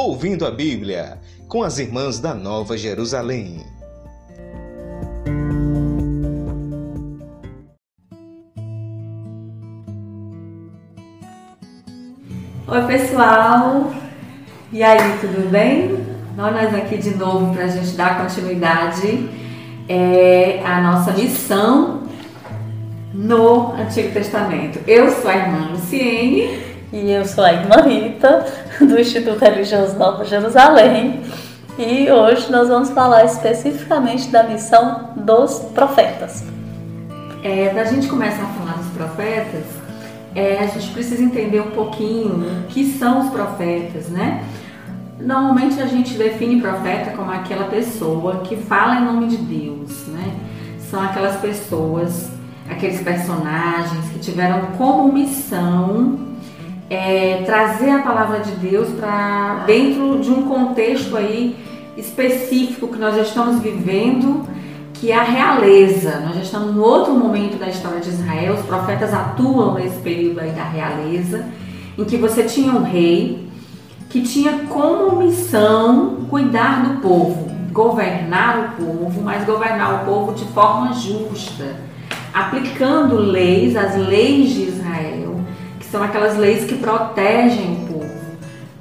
Ouvindo a Bíblia, com as irmãs da Nova Jerusalém. Oi, pessoal! E aí, tudo bem? Nós aqui de novo para a gente dar continuidade é, à nossa missão no Antigo Testamento. Eu sou a irmã Luciene. E eu sou a irmã Rita, do Instituto Religioso Nova Jerusalém. E hoje nós vamos falar especificamente da missão dos profetas. É, Para a gente começar a falar dos profetas, é, a gente precisa entender um pouquinho o que são os profetas, né? Normalmente a gente define profeta como aquela pessoa que fala em nome de Deus, né? São aquelas pessoas aqueles personagens que tiveram como missão é, trazer a palavra de Deus para dentro de um contexto aí específico que nós já estamos vivendo, que é a realeza. Nós já estamos em outro momento da história de Israel, os profetas atuam nesse período aí da realeza, em que você tinha um rei que tinha como missão cuidar do povo, governar o povo, mas governar o povo de forma justa aplicando leis, as leis de Israel, são aquelas leis que protegem o povo,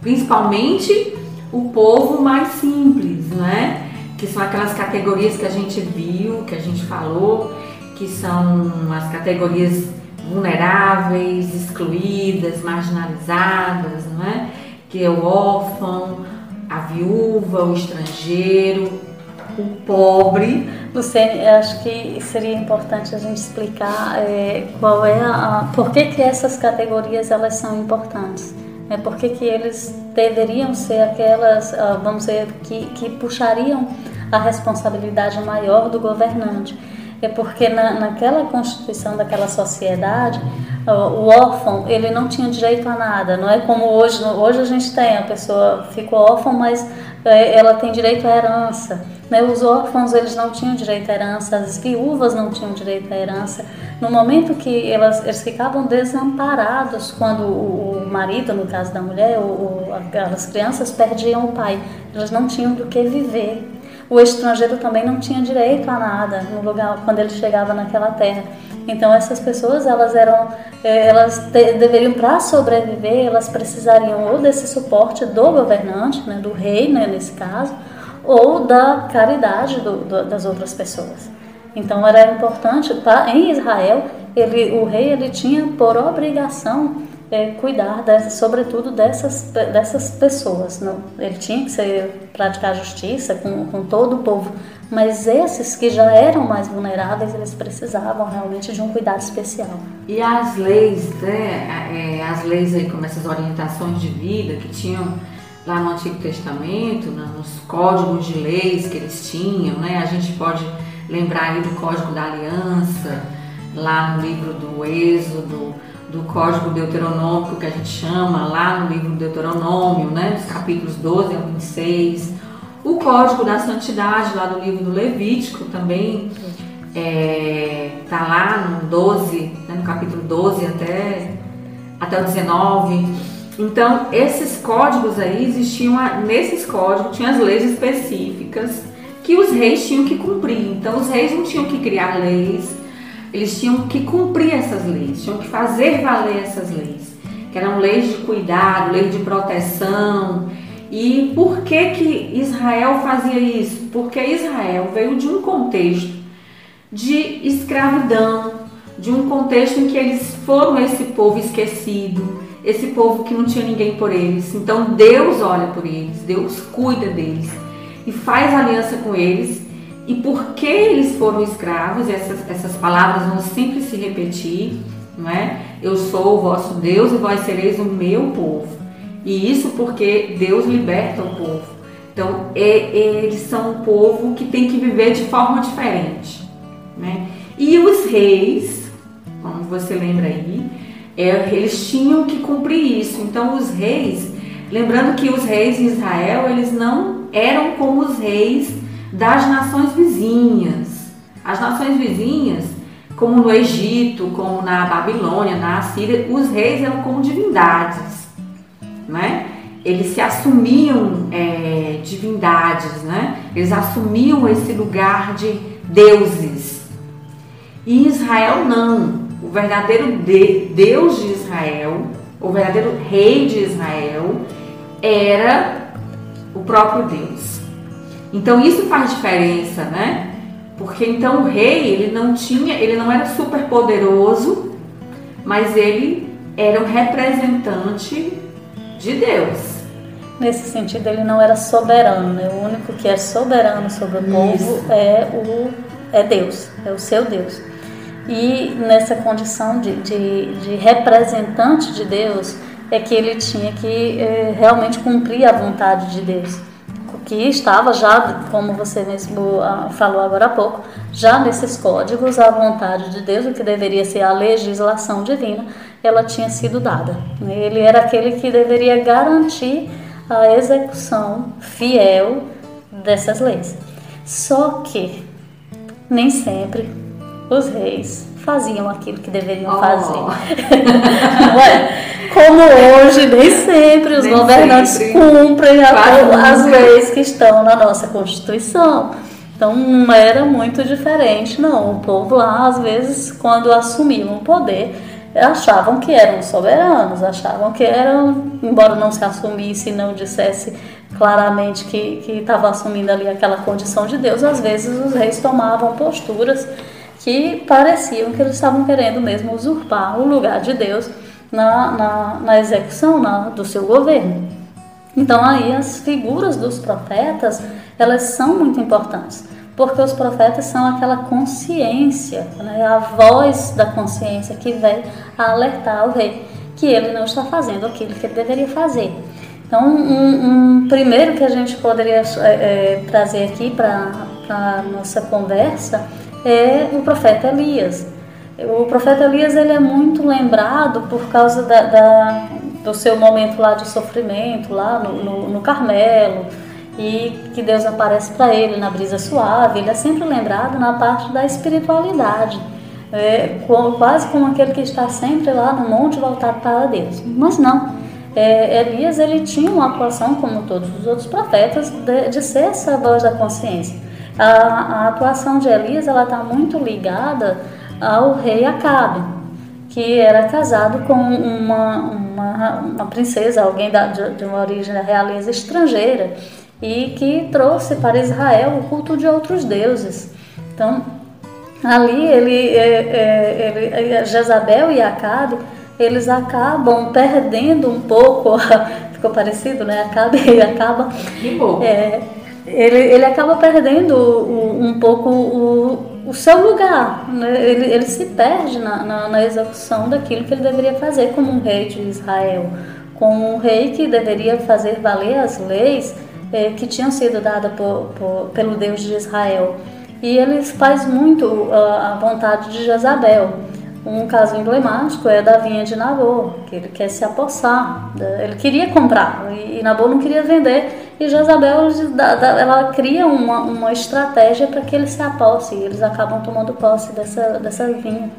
principalmente o povo mais simples, né? Que são aquelas categorias que a gente viu, que a gente falou, que são as categorias vulneráveis, excluídas, marginalizadas, não é? Que é o órfão, a viúva, o estrangeiro, o pobre. Luciene, acho que seria importante a gente explicar é, qual é a, por que, que essas categorias elas são importantes. É por que, que eles deveriam ser aquelas, ah, vamos dizer, que, que puxariam a responsabilidade maior do governante. É porque na, naquela constituição daquela sociedade, o órfão ele não tinha direito a nada. Não é como hoje. Hoje a gente tem a pessoa ficou órfã, mas é, ela tem direito à herança. Né? Os órfãos eles não tinham direito à herança, as viúvas não tinham direito à herança. No momento que elas, eles ficavam desamparados, quando o, o marido, no caso da mulher, ou aquelas crianças perdiam o pai, elas não tinham do que viver. O estrangeiro também não tinha direito a nada no lugar quando ele chegava naquela terra. Então essas pessoas elas eram, eh, elas te, deveriam para sobreviver, elas precisariam ou desse suporte do governante, né, do rei, né, nesse caso, ou da caridade do, do, das outras pessoas. Então era importante, pra, em Israel, ele, o rei ele tinha por obrigação é, cuidar, dessa, sobretudo, dessas, dessas pessoas. Não? Ele tinha que ser, praticar justiça com, com todo o povo, mas esses que já eram mais vulneráveis, eles precisavam realmente de um cuidado especial. E as leis, né, é, as leis aí como essas orientações de vida que tinham lá no Antigo Testamento, nos códigos de leis que eles tinham, né? A gente pode lembrar aí do Código da Aliança, lá no livro do Êxodo, do Código Deuteronômico que a gente chama, lá no livro do Deuteronômio, né? Nos capítulos 12 ao 26. O Código da Santidade, lá do livro do Levítico, também é, tá lá no 12, né? no capítulo 12 até, até o 19 então, esses códigos aí existiam, nesses códigos tinha as leis específicas que os reis tinham que cumprir. Então, os reis não tinham que criar leis, eles tinham que cumprir essas leis, tinham que fazer valer essas leis, que eram leis de cuidado, leis de proteção. E por que que Israel fazia isso? Porque Israel veio de um contexto de escravidão, de um contexto em que eles foram esse povo esquecido, esse povo que não tinha ninguém por eles. Então Deus olha por eles, Deus cuida deles e faz aliança com eles. E porque eles foram escravos, essas, essas palavras vão sempre se repetir, não é? Eu sou o vosso Deus e vós sereis o meu povo. E isso porque Deus liberta o povo. Então, é, eles são um povo que tem que viver de forma diferente. Né? E os reis, como você lembra aí, é, eles tinham que cumprir isso. Então os reis, lembrando que os reis de Israel, eles não eram como os reis das nações vizinhas. As nações vizinhas, como no Egito, como na Babilônia, na Assíria, os reis eram como divindades, né? eles se assumiam é, divindades, né? Eles assumiam esse lugar de deuses. E Israel não. O verdadeiro de, Deus de Israel, o verdadeiro rei de Israel, era o próprio Deus. Então isso faz diferença, né? Porque então o rei, ele não tinha, ele não era super poderoso, mas ele era um representante de Deus. Nesse sentido, ele não era soberano, né? O único que é soberano sobre o povo é o é Deus, é o seu Deus. E nessa condição de, de, de representante de Deus, é que ele tinha que é, realmente cumprir a vontade de Deus que estava já, como você mesmo ah, falou agora há pouco, já nesses códigos, a vontade de Deus, o que deveria ser a legislação divina, ela tinha sido dada. Ele era aquele que deveria garantir a execução fiel dessas leis. Só que nem sempre os reis faziam aquilo que deveriam oh. fazer. Como hoje, nem sempre os nem governantes sempre. cumprem a, as leis que estão na nossa Constituição. Então não era muito diferente, não. O povo lá, às vezes, quando assumiam o poder, achavam que eram soberanos, achavam que eram, embora não se assumisse e não dissesse claramente que estava assumindo ali aquela condição de Deus, às vezes os reis tomavam posturas que pareciam que eles estavam querendo mesmo usurpar o lugar de Deus na, na, na execução na, do seu governo. Então aí as figuras dos profetas elas são muito importantes porque os profetas são aquela consciência, né, a voz da consciência que vem a alertar o rei que ele não está fazendo aquilo que ele deveria fazer. Então, um, um primeiro que a gente poderia é, é, trazer aqui para a nossa conversa é o profeta Elias. O profeta Elias ele é muito lembrado por causa da, da do seu momento lá de sofrimento, lá no, no, no Carmelo, e que Deus aparece para ele na brisa suave. Ele é sempre lembrado na parte da espiritualidade, é, quase como aquele que está sempre lá no monte voltado para Deus. Mas não. É, Elias ele tinha uma atuação, como todos os outros profetas, de, de ser essa voz da consciência. A, a atuação de Elias ela está muito ligada ao rei Acabe, que era casado com uma, uma, uma princesa, alguém da, de, de uma origem da realeza estrangeira, e que trouxe para Israel o culto de outros deuses. Então, ali ele, é, é, ele é, Jezabel e Acabe, eles acabam perdendo um pouco, ficou parecido, né? Acabe e acaba. É, ele, ele acaba perdendo um pouco o, o seu lugar, né? ele, ele se perde na, na, na, execução daquilo que ele deveria fazer como um rei de Israel, como um rei que deveria fazer valer as leis eh, que tinham sido dadas por, por, pelo Deus de Israel. E ele faz muito uh, a vontade de Jezabel. Um caso emblemático é da vinha de Nabô, que ele quer se apossar. Ele queria comprar e Nabô não queria vender. E Jezabel ela cria uma, uma estratégia para que ele se aposse. E eles acabam tomando posse dessa, dessa vinha,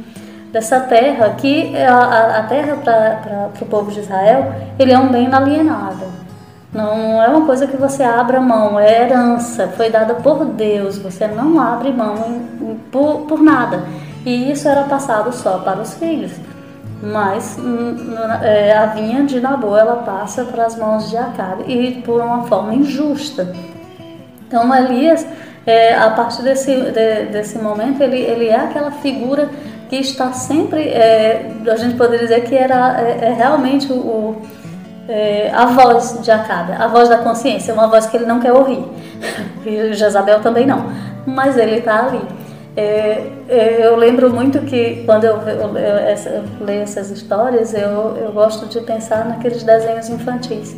dessa terra, que é a, a terra para o povo de Israel ele é um bem inalienável. Não é uma coisa que você abra mão, é herança, foi dada por Deus. Você não abre mão por, por nada. E isso era passado só para os filhos. Mas hum, é, a vinha de Nabô ela passa para as mãos de Acabe e por uma forma injusta. Então Elias, é, a partir desse, de, desse momento, ele, ele é aquela figura que está sempre, é, a gente poderia dizer que era é, é realmente o, é, a voz de Acabe, a voz da consciência, uma voz que ele não quer ouvir. E Jezabel também não, mas ele está ali. É, é, eu lembro muito que quando eu, eu, eu, eu, leio essas histórias, eu, gosto de pensar naqueles desenhos infantis.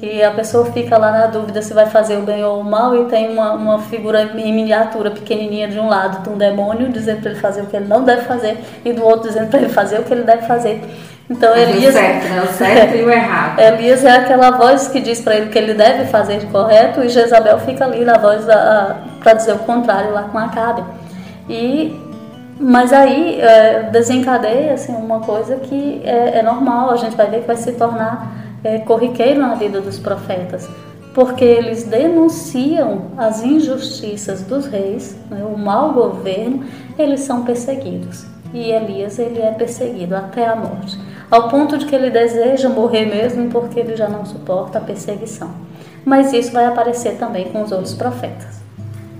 Que a pessoa fica lá na dúvida se vai fazer o bem ou o mal e tem uma, uma figura em miniatura pequenininha de um lado de um demônio dizendo para ele fazer o que ele não deve fazer e do outro dizendo para ele fazer o que ele deve fazer. Então Elias. O certo, né? O certo e o errado. Elias é aquela voz que diz para ele que ele deve fazer de correto e Jezabel fica ali na voz para dizer o contrário lá com Acabe. E, mas aí é, desencadeia assim, uma coisa que é, é, normal, a gente vai ver que vai se tornar é, corriqueiro na vida dos profetas, porque eles denunciam as injustiças dos reis, né, o mau governo, eles são perseguidos. E Elias ele é perseguido até a morte, ao ponto de que ele deseja morrer mesmo porque ele já não suporta a perseguição. Mas isso vai aparecer também com os outros profetas.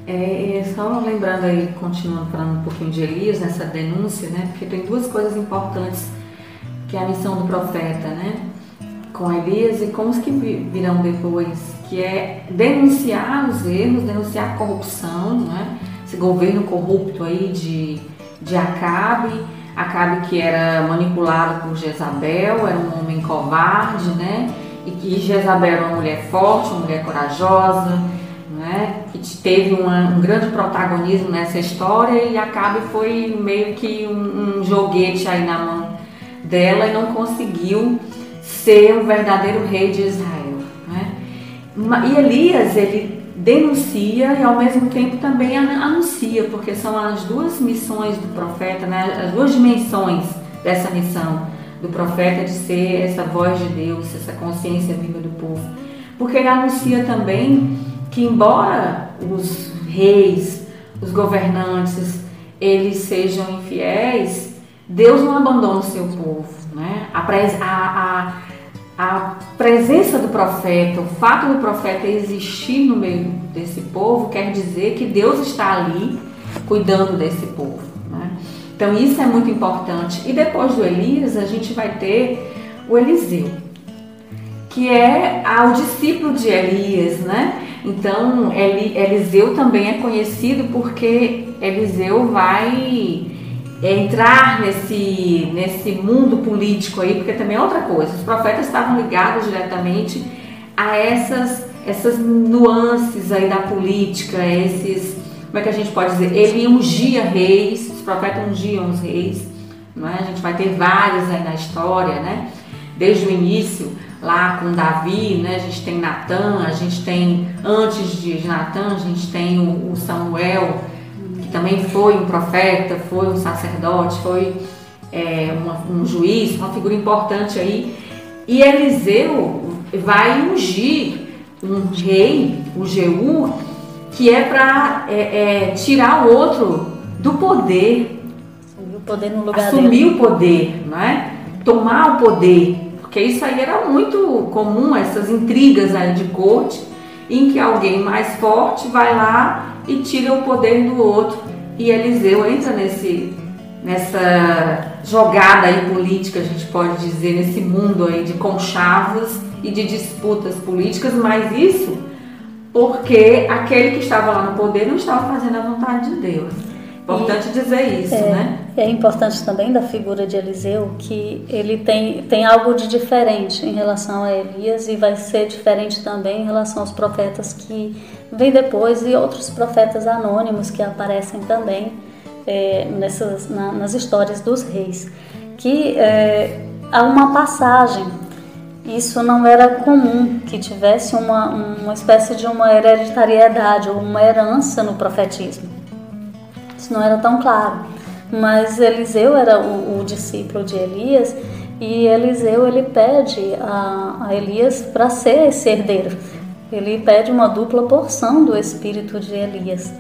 É, só lembrando aí, continuando falando um pouquinho de Elias, nessa denúncia, né? Porque tem duas coisas importantes que é a missão do profeta, né? Com Elias e com os que virão depois, que é denunciar os erros, denunciar a corrupção, né? Esse governo corrupto aí de, de Acabe, Acabe que era manipulado por Jezabel, era um homem covarde, né? E que Jezabel era uma mulher forte, uma mulher corajosa, né? Que teve uma, um grande protagonismo nessa história e Acabe foi meio que um, um joguete aí na mão dela e não conseguiu ser o verdadeiro rei de Israel. Né? E Elias, ele denuncia e ao mesmo tempo também anuncia, porque são as duas missões do profeta, né? as duas dimensões dessa missão do profeta de ser essa voz de Deus, essa consciência viva do povo. Porque ele anuncia também que embora os reis, os governantes, eles sejam infiéis, Deus não abandona o seu povo. Né? A, a, a, a presença do profeta, o fato do profeta existir no meio desse povo, quer dizer que Deus está ali cuidando desse povo. Né? Então isso é muito importante. E depois do Elias, a gente vai ter o Eliseu, que é o discípulo de Elias, né? Então, Eliseu também é conhecido porque Eliseu vai entrar nesse, nesse mundo político aí, porque também é outra coisa. Os profetas estavam ligados diretamente a essas, essas nuances aí da política, esses, como é que a gente pode dizer? Ele ungia reis, os profetas ungiam os reis, não é? A gente vai ter vários aí na história, né? Desde o início, lá com Davi, né? A gente tem Natan, a gente tem, antes de Natan, a gente tem o, o, Samuel, que também foi um profeta, foi um sacerdote, foi é, uma, um juiz, uma figura importante aí. E Eliseu vai ungir um rei, o Jeú, que é para é, é, tirar o outro do poder. Assumir o poder Assumir dele. o poder, não é? Tomar o poder. Porque isso aí era muito comum, essas intrigas aí de corte, em que alguém mais forte vai lá e tira o poder do outro. E Eliseu entra nesse, nessa jogada aí política, a gente pode dizer, nesse mundo aí de conchavos e de disputas políticas, mas isso porque aquele que estava lá no poder não estava fazendo a vontade de Deus. Importante dizer isso, é, né? É importante também da figura de Eliseu que ele tem, tem algo de diferente em relação a Elias e vai ser diferente também em relação aos profetas que vêm depois e outros profetas anônimos que aparecem também é, nessas, na, nas histórias dos reis. Que é, há uma passagem isso não era comum que tivesse uma, uma espécie de uma hereditariedade ou uma herança no profetismo. Isso não era tão claro. Mas Eliseu era o, o discípulo de Elias e Eliseu ele pede a, a Elias para ser esse herdeiro. Ele pede uma dupla porção do espírito de Elias.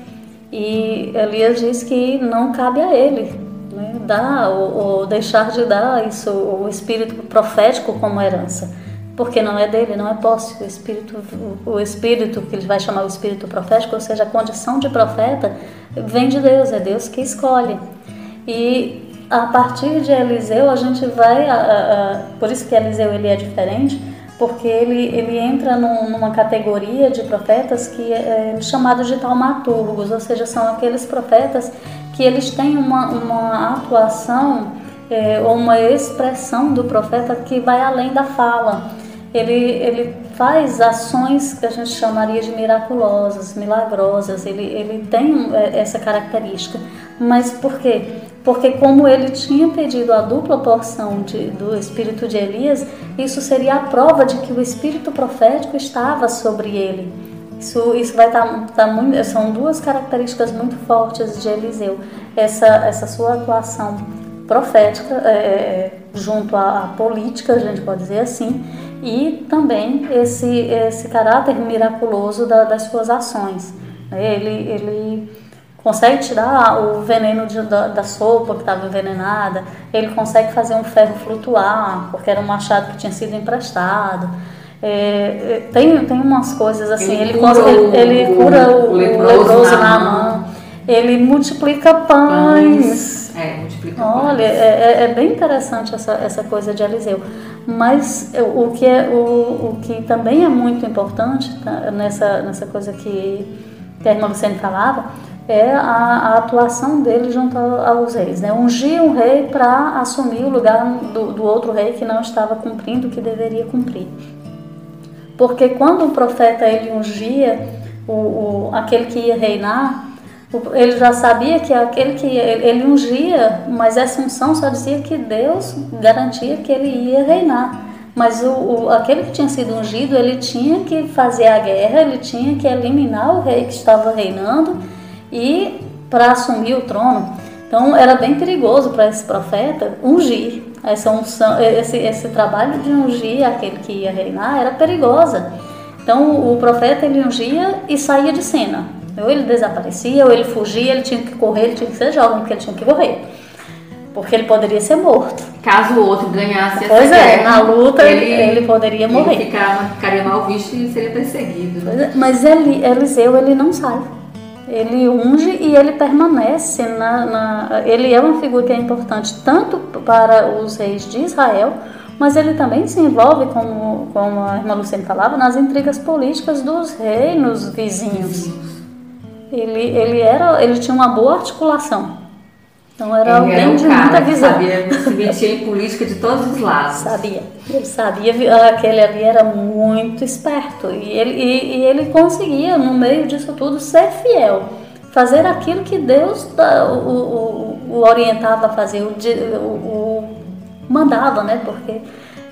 E Elias diz que não cabe a ele né, dar ou, ou deixar de dar isso, o espírito profético como herança porque não é dele, não é posse. O espírito, o espírito que ele vai chamar o espírito profético, ou seja, a condição de profeta, vem de Deus, é Deus que escolhe. E a partir de Eliseu a gente vai, a, a, por isso que Eliseu ele é diferente, porque ele, ele entra num, numa categoria de profetas que é, é chamado de taumaturgos, ou seja, são aqueles profetas que eles têm uma, uma atuação é, ou uma expressão do profeta que vai além da fala ele, ele faz ações que a gente chamaria de miraculosas, milagrosas, ele, ele tem é, essa característica. Mas por quê? Porque como ele tinha pedido a dupla porção de, do espírito de Elias, isso seria a prova de que o espírito profético estava sobre ele. Isso, isso vai estar, tá, tá são duas características muito fortes de Eliseu. Essa, essa sua atuação profética, é, junto à, política, a gente pode dizer assim, e também esse, esse caráter miraculoso da, das suas ações. Ele, ele consegue tirar o veneno de, da, da, sopa que estava envenenada, ele consegue fazer um ferro flutuar, porque era um machado que tinha sido emprestado. É, é tem, tem umas coisas assim, ele, ele cura, o, ele, ele cura o, o leproso, na, mão, ele multiplica pães. pães. É, multiplica Olha, é, é, é, bem interessante essa, essa coisa de Eliseu. Mas o que, é, o, o que também é muito importante tá, nessa, nessa coisa que, irmã Luciane falava, é a, a, atuação dele junto aos reis. Né? Ungir um rei para assumir o lugar do, do, outro rei que não estava cumprindo o que deveria cumprir. Porque quando o profeta ele ungia o, o, aquele que ia reinar, ele já sabia que aquele que ele ungia, mas essa unção só dizia que Deus garantia que ele ia reinar. Mas o, o, aquele que tinha sido ungido, ele tinha que fazer a guerra, ele tinha que eliminar o rei que estava reinando e para assumir o trono. Então era bem perigoso para esse profeta ungir. Essa unção, esse, esse trabalho de ungir aquele que ia reinar era perigosa. Então o profeta ele ungia e saía de cena. Ou ele desaparecia, ou ele fugia, ele tinha que correr, ele tinha que ser jovem, porque ele tinha que correr. Porque ele poderia ser morto. Caso o outro ganhasse pois é, guerra, na luta ele, ele poderia morrer. Ele ficava, ficaria mal visto e seria perseguido. Né? É, mas Eliseu ele não sai. Ele unge e ele permanece na, na, Ele é uma figura que é importante tanto para os reis de Israel, mas ele também se envolve, como, como a irmã Luciene falava, nas intrigas políticas dos reinos vizinhos. Ele, ele, era, ele tinha uma boa articulação. Então era ele alguém era um de muita visão. Sabia se meter em política de todos os lados. Sabia. Ele sabia, aquele ali era muito esperto. E ele, e, e ele conseguia, no meio disso tudo, ser fiel. Fazer aquilo que Deus o, o, o orientava a fazer, o, o, mandava, né? Porque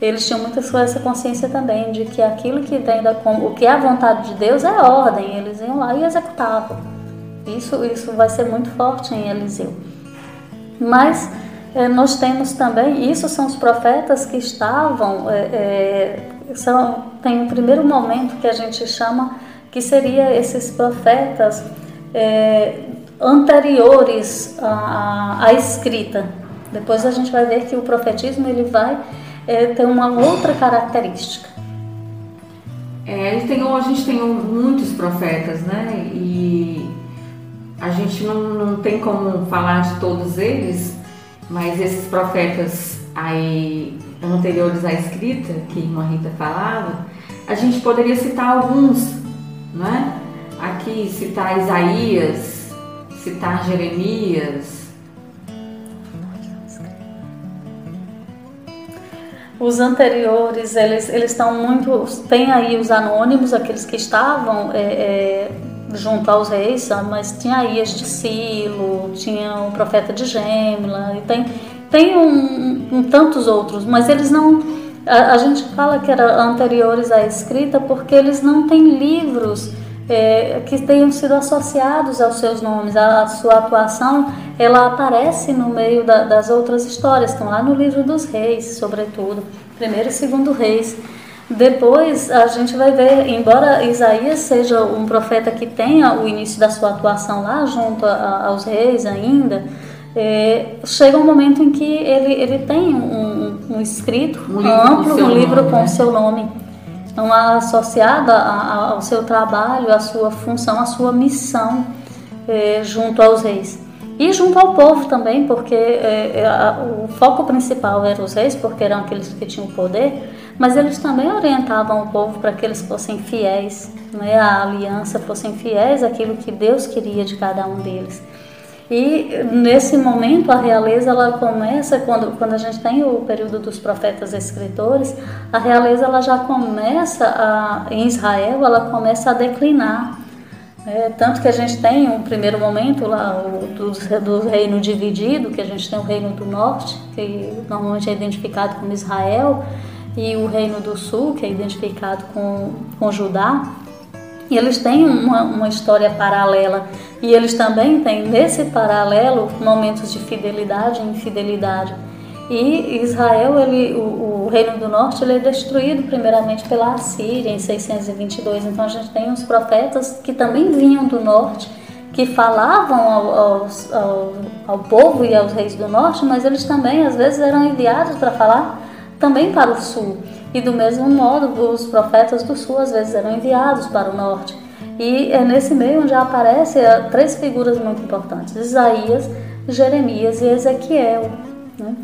eles tinham muita essa consciência também de que aquilo que tem da, o que é a vontade de Deus é ordem. Eles iam lá e executavam. Isso, isso vai ser muito forte em Eliseu. Mas é, nós temos também, isso são os profetas que estavam, é, é, são, tem um primeiro momento que a gente chama que seria esses profetas anteriores à, à, escrita. Depois a gente vai ver que o profetismo ele vai ter uma outra característica. É, tem, a gente tem muitos profetas, né? E a gente não, não tem como falar de todos eles, mas esses profetas aí anteriores à escrita, que a Rita falava, a gente poderia citar alguns, não é? Aqui citar Isaías, citar Jeremias. Os anteriores, eles, eles estão muito. Tem aí os anônimos, aqueles que estavam é, é, junto aos reis, mas tinha Aias de Silo, tinha o profeta de Gêmela, e tem, tem um, um, tantos outros, mas eles não. A, a, gente fala que eram anteriores à escrita porque eles não têm livros é, que tenham sido associados aos seus nomes, a, a sua atuação ela aparece no meio da, das outras histórias, estão lá no livro dos reis, sobretudo, primeiro e segundo reis. Depois a gente vai ver, embora Isaías seja um profeta que tenha o início da sua atuação lá junto a, aos reis ainda, é, chega um momento em que ele, ele tem um, um escrito um amplo, um livro nome, com o né? seu nome, então, associado ao seu trabalho, à sua função, à sua missão é, junto aos reis. E junto ao povo também, porque é, é a, o foco principal era os reis, porque eram aqueles que tinham poder, mas eles também orientavam o povo para que eles fossem fiéis, né, à aliança, fossem fiéis àquilo que Deus queria de cada um deles. E nesse momento a realeza ela começa quando quando a gente tem o período dos profetas escritores, a realeza ela já começa a, em Israel ela começa a declinar. É, tanto que a gente tem um primeiro momento lá o, do, do reino dividido, que a gente tem o reino do norte, que normalmente é identificado como Israel, e o Reino do Sul, que é identificado com, com Judá, eles têm uma, uma história paralela. E eles também têm, nesse paralelo, momentos de fidelidade e infidelidade. E Israel, ele, o, o, reino do norte, ele é destruído primeiramente pela Assíria em 622. Então a gente tem uns profetas que também vinham do norte, que falavam ao, ao, ao povo e aos reis do norte, mas eles também às vezes eram enviados para falar também para o sul. E do mesmo modo, os profetas do sul às vezes eram enviados para o norte. E é nesse meio onde aparecem é, três figuras muito importantes: Isaías, Jeremias e Ezequiel. Né?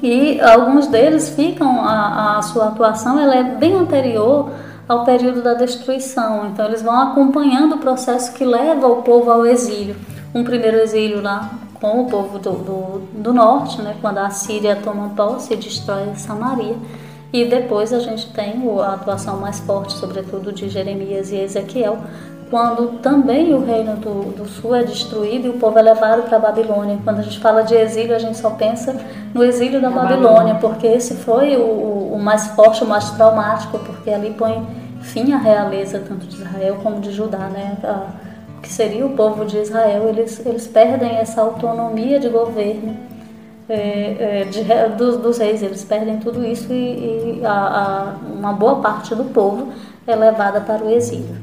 E alguns deles ficam, a, a sua atuação ela é bem anterior ao período da destruição. Então eles vão acompanhando o processo que leva o povo ao exílio. Um primeiro exílio lá com o povo do, do, do norte, né, quando a Síria toma posse e destrói Samaria. E depois a gente tem a atuação mais forte, sobretudo de Jeremias e Ezequiel, quando também o reino do, do sul é destruído e o povo é levado para a Babilônia. Quando a gente fala de exílio, a gente só pensa no exílio da Babilônia, porque esse foi o, o, mais forte, o mais traumático, porque ali põe fim à realeza tanto de Israel como de Judá, né? A, que seria o povo de Israel, eles, eles perdem essa autonomia de governo é, é, de, dos, dos, reis, eles perdem tudo isso e, e a, a, uma boa parte do povo é levada para o exílio.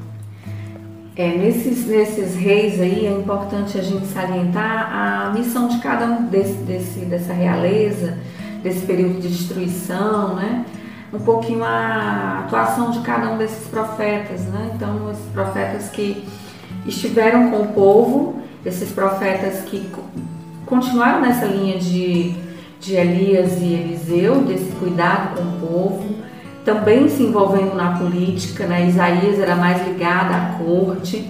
É, nesses, nesses reis aí é importante a gente salientar a missão de cada um desse, desse, dessa realeza, desse período de destruição, né? Um pouquinho a atuação de cada um desses profetas, né? Então, esses profetas que estiveram com o povo, esses profetas que continuaram nessa linha de, de Elias e Eliseu, desse cuidado com o povo, também se envolvendo na política, né? Isaías era mais ligado à corte,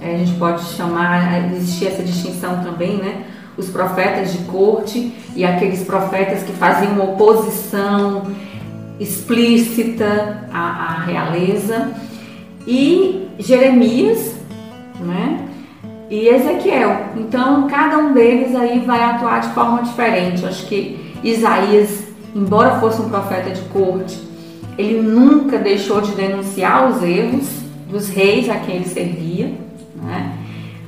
é, a gente pode chamar, existia essa distinção também, né? Os profetas de corte e aqueles profetas que faziam oposição explícita à, à realeza, e Jeremias, né? E Ezequiel. Então, cada um deles aí vai atuar de forma diferente. Acho que Isaías, embora fosse um profeta de corte, ele nunca deixou de denunciar os erros dos reis a quem ele servia. Né?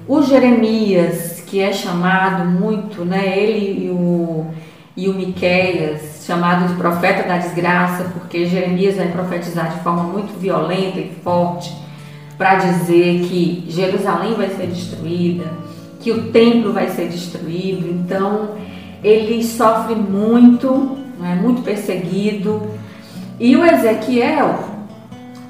O Jeremias, que é chamado muito, né, ele e o, e o Miqueias, chamado de profeta da desgraça, porque Jeremias vai profetizar de forma muito violenta e forte para dizer que Jerusalém vai ser destruída, que o templo vai ser destruído. Então, ele sofre muito, é muito perseguido, e o Ezequiel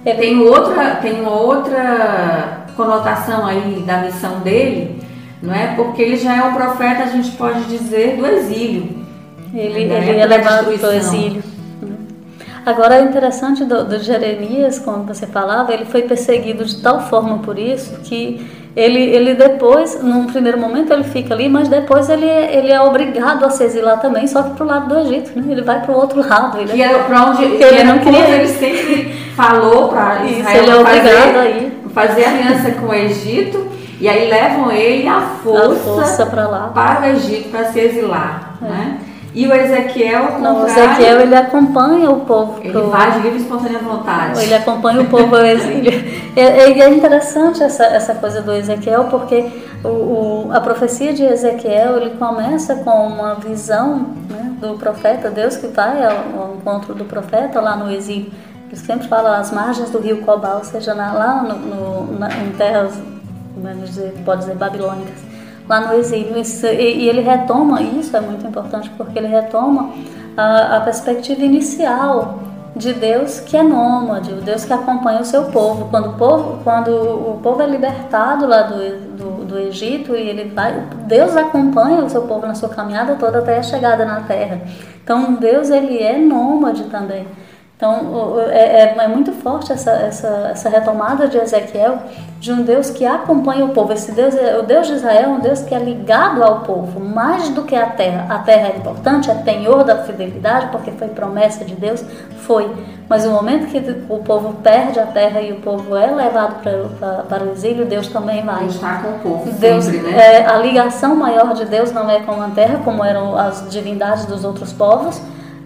tem outra, tem uma outra conotação aí da missão dele, não é? Porque ele já é um profeta, a gente pode dizer, do exílio. Ele, né? ele é levado para o exílio. Agora é interessante do, do Jeremias, como você falava, ele foi perseguido de tal forma por isso que ele, ele depois, num primeiro momento ele fica ali, mas depois ele, é, ele é obrigado a se exilar também, só que para o lado do Egito, né? ele vai para o outro lado. Ele que era para onde ele, ele não queria. Ele sempre falou para Israel ele é fazer, aí. fazer aliança com o Egito, e aí levam ele à força, força para lá para o Egito para se exilar, é. né? E o Ezequiel, Não, o Ezequiel ele acompanha o povo. Ele pro... vai de livre e espontânea vontade. Ele acompanha o povo ao exílio. E é, é, interessante essa, essa coisa do Ezequiel, porque o, o, a profecia de Ezequiel ele começa com uma visão né, do profeta, Deus que vai ao, ao, encontro do profeta lá no exílio. Ele sempre fala às margens do rio Cobal, ou seja, na, lá no, no, na, em terras, vamos dizer, pode dizer, babilônicas lá no exílio. E, ele retoma, isso é muito importante, porque ele retoma a, a perspectiva inicial de Deus que é nômade, o Deus que acompanha o seu povo. Quando o povo, quando o povo é libertado lá do, do, do, Egito e ele vai, Deus acompanha o seu povo na sua caminhada toda até a chegada na terra. Então Deus ele é nômade também. Então, é, é, é, muito forte essa, essa, essa retomada de Ezequiel de um Deus que acompanha o povo. Esse Deus, o Deus de Israel é um Deus que é ligado ao povo, mais do que a terra. A terra é importante, é penhor da fidelidade, porque foi promessa de Deus, foi. Mas no momento que o povo perde a terra e o povo é levado para, para, para o exílio, Deus também vai. Deus está com o povo Deus, sempre, né? É, a ligação maior de Deus não é com a terra, como eram as divindades dos outros povos,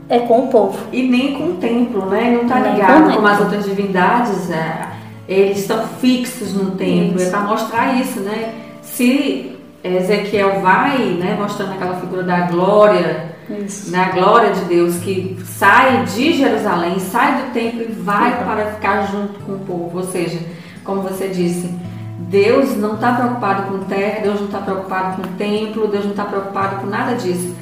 é com o povo. E nem com o templo, né? Não está ligado com como as outras divindades. É, eles estão fixos no templo. Isso. É para mostrar isso, né? Se Ezequiel vai, né, mostrando aquela figura da glória Isso. Na glória de Deus que sai de Jerusalém, sai do templo e vai para ficar junto com o povo. Ou seja, como você disse, Deus não está preocupado com terra, Deus não está preocupado com templo, Deus não está preocupado com nada disso.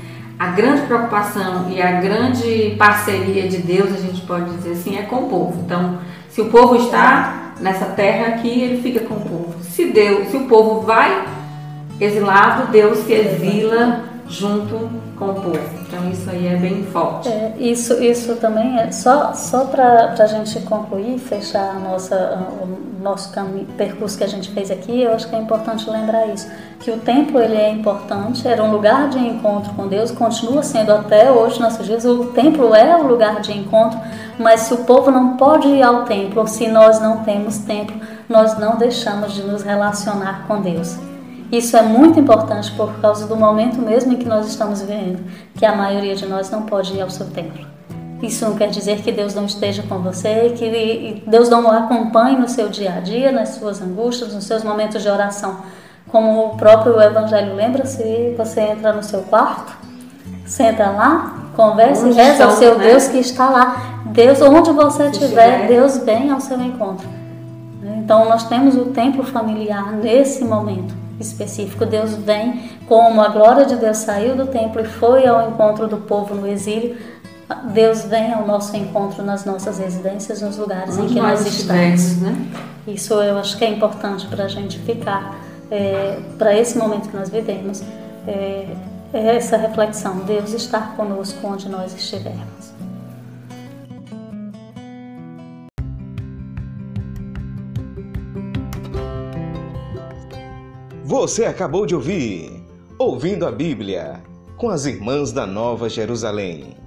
A grande preocupação e a grande parceria de Deus, a gente pode dizer assim, é com o povo. Então, se o povo está nessa terra aqui, ele fica com o povo. Se Deus, se o povo vai exilado, Deus se exila junto com o povo. Então isso aí é bem forte. É, isso, isso também é só, só para a gente concluir, fechar nossa, o nosso caminho, percurso que a gente fez aqui, eu acho que é importante lembrar isso, que o templo ele é importante, era um lugar de encontro com Deus, continua sendo até hoje, nossos dias, o templo é o lugar de encontro, mas se o povo não pode ir ao templo, se nós não temos templo, nós não deixamos de nos relacionar com Deus. Isso é muito importante por causa do momento mesmo em que nós estamos vivendo, que a maioria de nós não pode ir ao seu templo. Isso não quer dizer que Deus não esteja com você, que Deus não o acompanhe no seu dia a dia, nas suas angústias, nos seus momentos de oração. Como o próprio Evangelho lembra, se você entra no seu quarto, senta lá, conversa e reza ao seu né? Deus que está lá. Deus, onde você estiver, Deus vem ao seu encontro. Então nós temos o templo familiar nesse momento específico. Deus vem, como a glória de Deus saiu do templo e foi ao encontro do povo no exílio, Deus vem ao nosso encontro nas nossas residências, nos lugares Onde em que nós estamos. Né? Isso eu acho que é importante para a gente ficar, é, para esse momento que nós vivemos, é, é essa reflexão: Deus está conosco onde nós estivermos. Você acabou de ouvir Ouvindo a Bíblia com as Irmãs da Nova Jerusalém.